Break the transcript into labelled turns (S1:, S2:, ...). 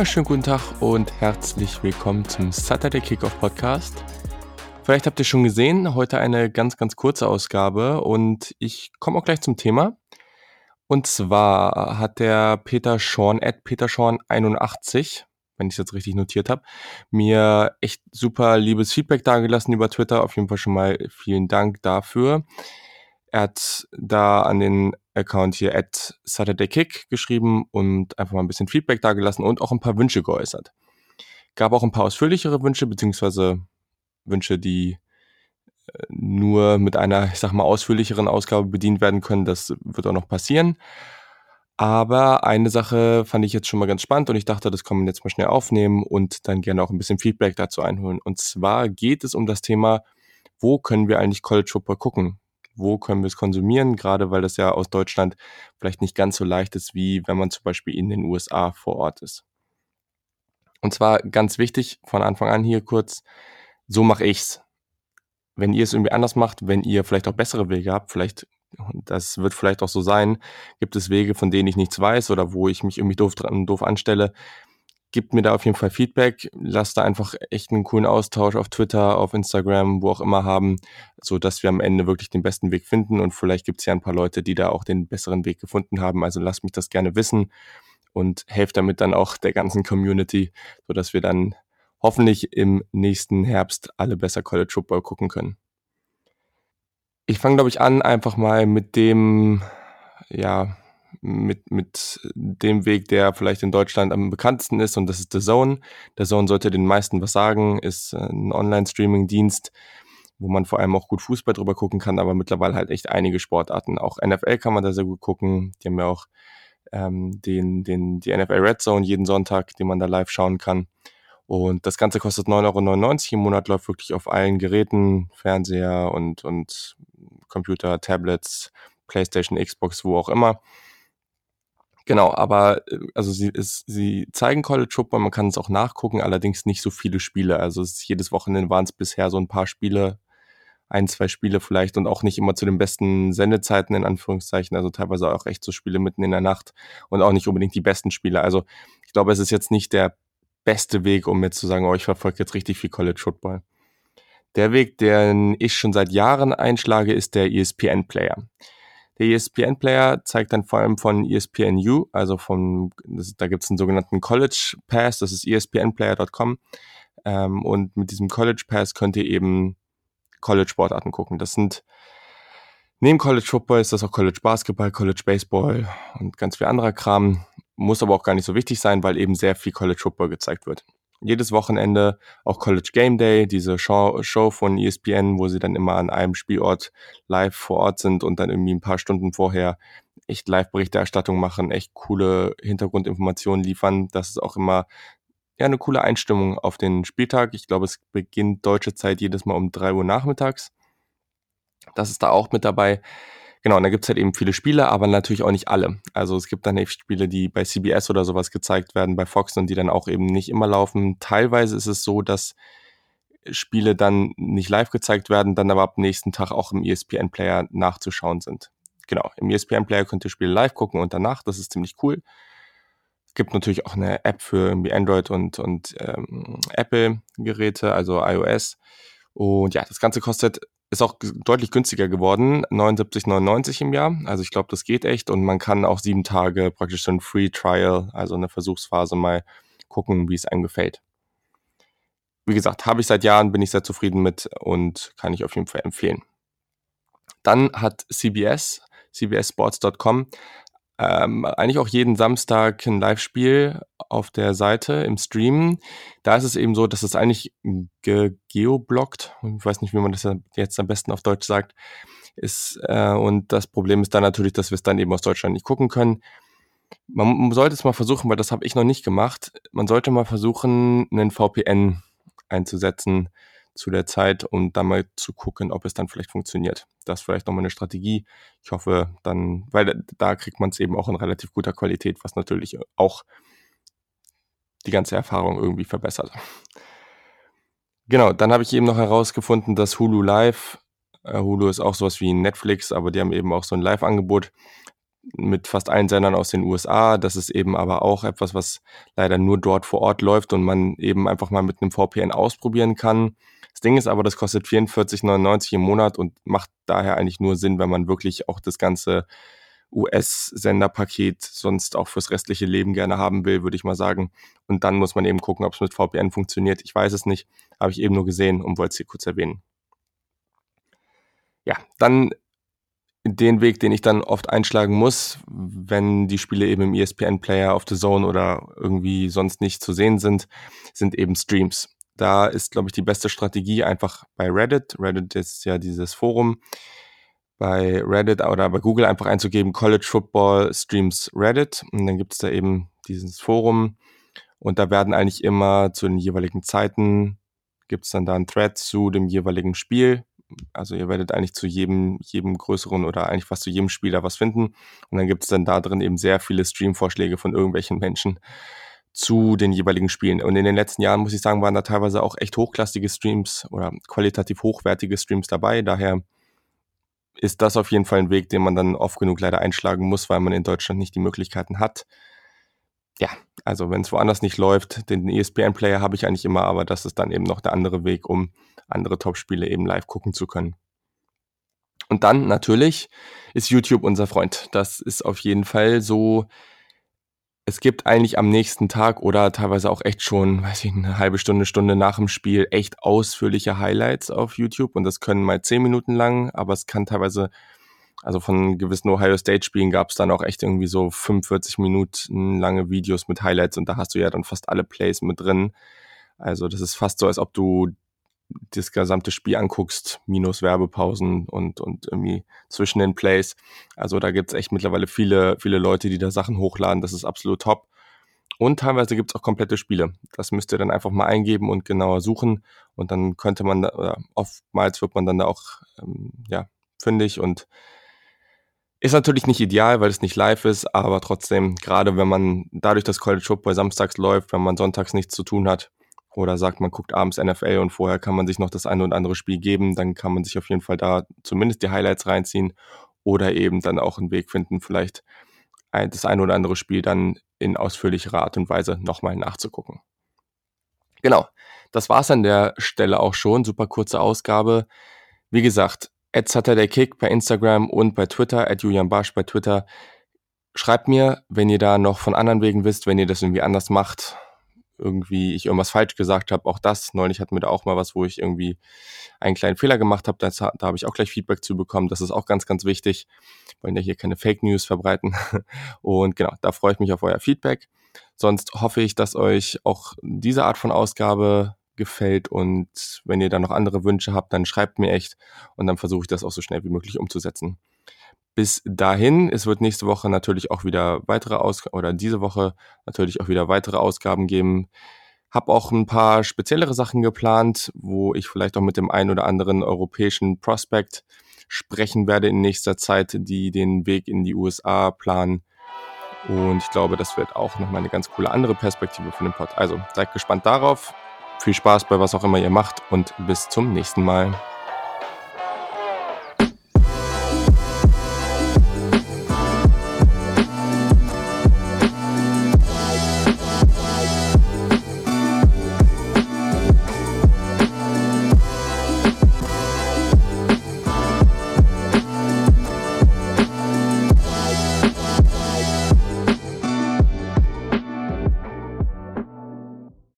S1: Wunderschönen guten Tag und herzlich willkommen zum Saturday Kickoff Podcast. Vielleicht habt ihr schon gesehen, heute eine ganz, ganz kurze Ausgabe und ich komme auch gleich zum Thema. Und zwar hat der Peter Schorn, at Peter Schorn 81, wenn ich es jetzt richtig notiert habe, mir echt super liebes Feedback dagelassen über Twitter. Auf jeden Fall schon mal vielen Dank dafür. Er hat da an den Account hier at Saturday Kick geschrieben und einfach mal ein bisschen Feedback dagelassen und auch ein paar Wünsche geäußert. Gab auch ein paar ausführlichere Wünsche, beziehungsweise Wünsche, die äh, nur mit einer, ich sag mal, ausführlicheren Ausgabe bedient werden können. Das wird auch noch passieren. Aber eine Sache fand ich jetzt schon mal ganz spannend und ich dachte, das kann man jetzt mal schnell aufnehmen und dann gerne auch ein bisschen Feedback dazu einholen. Und zwar geht es um das Thema, wo können wir eigentlich College Football gucken? Wo können wir es konsumieren, gerade weil das ja aus Deutschland vielleicht nicht ganz so leicht ist, wie wenn man zum Beispiel in den USA vor Ort ist. Und zwar ganz wichtig von Anfang an hier kurz, so mache ich's. Wenn ihr es irgendwie anders macht, wenn ihr vielleicht auch bessere Wege habt, vielleicht, das wird vielleicht auch so sein, gibt es Wege, von denen ich nichts weiß oder wo ich mich irgendwie doof, doof anstelle, Gebt mir da auf jeden Fall Feedback. Lasst da einfach echt einen coolen Austausch auf Twitter, auf Instagram, wo auch immer haben, so dass wir am Ende wirklich den besten Weg finden. Und vielleicht gibt es ja ein paar Leute, die da auch den besseren Weg gefunden haben. Also lasst mich das gerne wissen und helft damit dann auch der ganzen Community, so dass wir dann hoffentlich im nächsten Herbst alle besser College Football gucken können. Ich fange, glaube ich, an einfach mal mit dem, ja, mit, mit dem Weg, der vielleicht in Deutschland am bekanntesten ist, und das ist The Zone. The Zone sollte den meisten was sagen, ist ein Online-Streaming-Dienst, wo man vor allem auch gut Fußball drüber gucken kann, aber mittlerweile halt echt einige Sportarten. Auch NFL kann man da sehr gut gucken. Die haben ja auch ähm, den, den, die NFL Red Zone jeden Sonntag, den man da live schauen kann. Und das Ganze kostet 9,99 Euro im Monat, läuft wirklich auf allen Geräten, Fernseher und, und Computer, Tablets, PlayStation, Xbox, wo auch immer. Genau, aber äh, also sie, ist, sie zeigen College Football, man kann es auch nachgucken, allerdings nicht so viele Spiele. Also es ist, jedes Wochenende waren es bisher so ein paar Spiele, ein, zwei Spiele vielleicht und auch nicht immer zu den besten Sendezeiten in Anführungszeichen, also teilweise auch echt so Spiele mitten in der Nacht und auch nicht unbedingt die besten Spiele. Also ich glaube, es ist jetzt nicht der beste Weg, um jetzt zu sagen, oh, ich verfolge jetzt richtig viel College Football. Der Weg, den ich schon seit Jahren einschlage, ist der ESPN-Player. Der ESPN-Player zeigt dann vor allem von ESPNU, also von, das, da gibt es einen sogenannten College Pass, das ist espnplayer.com. Ähm, und mit diesem College Pass könnt ihr eben College-Sportarten gucken. Das sind neben College Football ist das auch College Basketball, College Baseball und ganz viel anderer Kram. Muss aber auch gar nicht so wichtig sein, weil eben sehr viel College Football gezeigt wird jedes Wochenende auch College Game Day, diese Show, Show von ESPN, wo sie dann immer an einem Spielort live vor Ort sind und dann irgendwie ein paar Stunden vorher echt Live-Berichterstattung machen, echt coole Hintergrundinformationen liefern. Das ist auch immer ja eine coole Einstimmung auf den Spieltag. Ich glaube, es beginnt deutsche Zeit jedes Mal um drei Uhr nachmittags. Das ist da auch mit dabei. Genau, und da gibt's halt eben viele Spiele, aber natürlich auch nicht alle. Also es gibt dann echt Spiele, die bei CBS oder sowas gezeigt werden, bei Fox und die dann auch eben nicht immer laufen. Teilweise ist es so, dass Spiele dann nicht live gezeigt werden, dann aber ab nächsten Tag auch im ESPN-Player nachzuschauen sind. Genau, im ESPN-Player könnt ihr Spiele live gucken und danach, das ist ziemlich cool. Es gibt natürlich auch eine App für irgendwie Android und, und ähm, Apple-Geräte, also iOS. Und ja, das Ganze kostet ist auch deutlich günstiger geworden, 79,99 im Jahr. Also ich glaube, das geht echt und man kann auch sieben Tage praktisch so ein Free Trial, also eine Versuchsphase mal gucken, wie es einem gefällt. Wie gesagt, habe ich seit Jahren, bin ich sehr zufrieden mit und kann ich auf jeden Fall empfehlen. Dann hat CBS, cbssports.com, ähm, eigentlich auch jeden Samstag ein Live-Spiel auf der Seite im Stream. Da ist es eben so, dass es eigentlich ge geoblockt, ich weiß nicht, wie man das jetzt am besten auf Deutsch sagt, ist. Äh, und das Problem ist dann natürlich, dass wir es dann eben aus Deutschland nicht gucken können. Man sollte es mal versuchen, weil das habe ich noch nicht gemacht. Man sollte mal versuchen, einen VPN einzusetzen zu der Zeit und dann mal zu gucken, ob es dann vielleicht funktioniert. Das ist vielleicht nochmal eine Strategie. Ich hoffe dann, weil da kriegt man es eben auch in relativ guter Qualität, was natürlich auch die ganze Erfahrung irgendwie verbessert. Genau, dann habe ich eben noch herausgefunden, dass Hulu Live, äh, Hulu ist auch sowas wie Netflix, aber die haben eben auch so ein Live-Angebot. Mit fast allen Sendern aus den USA. Das ist eben aber auch etwas, was leider nur dort vor Ort läuft und man eben einfach mal mit einem VPN ausprobieren kann. Das Ding ist aber, das kostet 44,99 im Monat und macht daher eigentlich nur Sinn, wenn man wirklich auch das ganze US-Senderpaket sonst auch fürs restliche Leben gerne haben will, würde ich mal sagen. Und dann muss man eben gucken, ob es mit VPN funktioniert. Ich weiß es nicht, habe ich eben nur gesehen und wollte es hier kurz erwähnen. Ja, dann den Weg, den ich dann oft einschlagen muss, wenn die Spiele eben im ESPN-Player auf The Zone oder irgendwie sonst nicht zu sehen sind, sind eben Streams. Da ist, glaube ich, die beste Strategie einfach bei Reddit. Reddit ist ja dieses Forum. Bei Reddit oder bei Google einfach einzugeben, College Football Streams Reddit. Und dann gibt es da eben dieses Forum. Und da werden eigentlich immer zu den jeweiligen Zeiten, gibt es dann da einen Thread zu dem jeweiligen Spiel also ihr werdet eigentlich zu jedem, jedem größeren oder eigentlich fast zu jedem Spieler was finden. Und dann gibt es dann da drin eben sehr viele Stream-Vorschläge von irgendwelchen Menschen zu den jeweiligen Spielen. Und in den letzten Jahren, muss ich sagen, waren da teilweise auch echt hochklassige Streams oder qualitativ hochwertige Streams dabei. Daher ist das auf jeden Fall ein Weg, den man dann oft genug leider einschlagen muss, weil man in Deutschland nicht die Möglichkeiten hat. Ja, also wenn es woanders nicht läuft, den ESPN-Player habe ich eigentlich immer, aber das ist dann eben noch der andere Weg, um andere Top-Spiele eben live gucken zu können. Und dann natürlich ist YouTube unser Freund. Das ist auf jeden Fall so. Es gibt eigentlich am nächsten Tag oder teilweise auch echt schon, weiß ich, eine halbe Stunde, Stunde nach dem Spiel echt ausführliche Highlights auf YouTube. Und das können mal zehn Minuten lang, aber es kann teilweise, also von gewissen Ohio State Spielen gab es dann auch echt irgendwie so 45 Minuten lange Videos mit Highlights und da hast du ja dann fast alle Plays mit drin. Also das ist fast so, als ob du das gesamte Spiel anguckst, minus Werbepausen und, und irgendwie zwischen den Plays. Also da gibt's echt mittlerweile viele, viele Leute, die da Sachen hochladen. Das ist absolut top. Und teilweise gibt's auch komplette Spiele. Das müsst ihr dann einfach mal eingeben und genauer suchen. Und dann könnte man, da, oder oftmals wird man dann da auch, ähm, ja, fündig und ist natürlich nicht ideal, weil es nicht live ist, aber trotzdem, gerade wenn man dadurch, dass College Football samstags läuft, wenn man sonntags nichts zu tun hat, oder sagt, man guckt abends NFL und vorher kann man sich noch das eine oder andere Spiel geben, dann kann man sich auf jeden Fall da zumindest die Highlights reinziehen oder eben dann auch einen Weg finden, vielleicht das eine oder andere Spiel dann in ausführlicher Art und Weise nochmal nachzugucken. Genau, das war's an der Stelle auch schon. Super kurze Ausgabe. Wie gesagt, at Kick bei Instagram und bei Twitter, at Julian Barsch bei Twitter. Schreibt mir, wenn ihr da noch von anderen Wegen wisst, wenn ihr das irgendwie anders macht irgendwie ich irgendwas falsch gesagt habe. Auch das, neulich hatten wir da auch mal was, wo ich irgendwie einen kleinen Fehler gemacht habe. Da, da habe ich auch gleich Feedback zu bekommen. Das ist auch ganz, ganz wichtig. Wollen ja hier keine Fake News verbreiten. Und genau, da freue ich mich auf euer Feedback. Sonst hoffe ich, dass euch auch diese Art von Ausgabe gefällt und wenn ihr da noch andere Wünsche habt, dann schreibt mir echt und dann versuche ich das auch so schnell wie möglich umzusetzen. Bis dahin, es wird nächste Woche natürlich auch wieder weitere Ausgaben oder diese Woche natürlich auch wieder weitere Ausgaben geben. Hab auch ein paar speziellere Sachen geplant, wo ich vielleicht auch mit dem einen oder anderen europäischen Prospect sprechen werde in nächster Zeit, die den Weg in die USA planen. Und ich glaube, das wird auch nochmal eine ganz coole andere Perspektive für den Pod. Also seid gespannt darauf. Viel Spaß bei was auch immer ihr macht und bis zum nächsten Mal.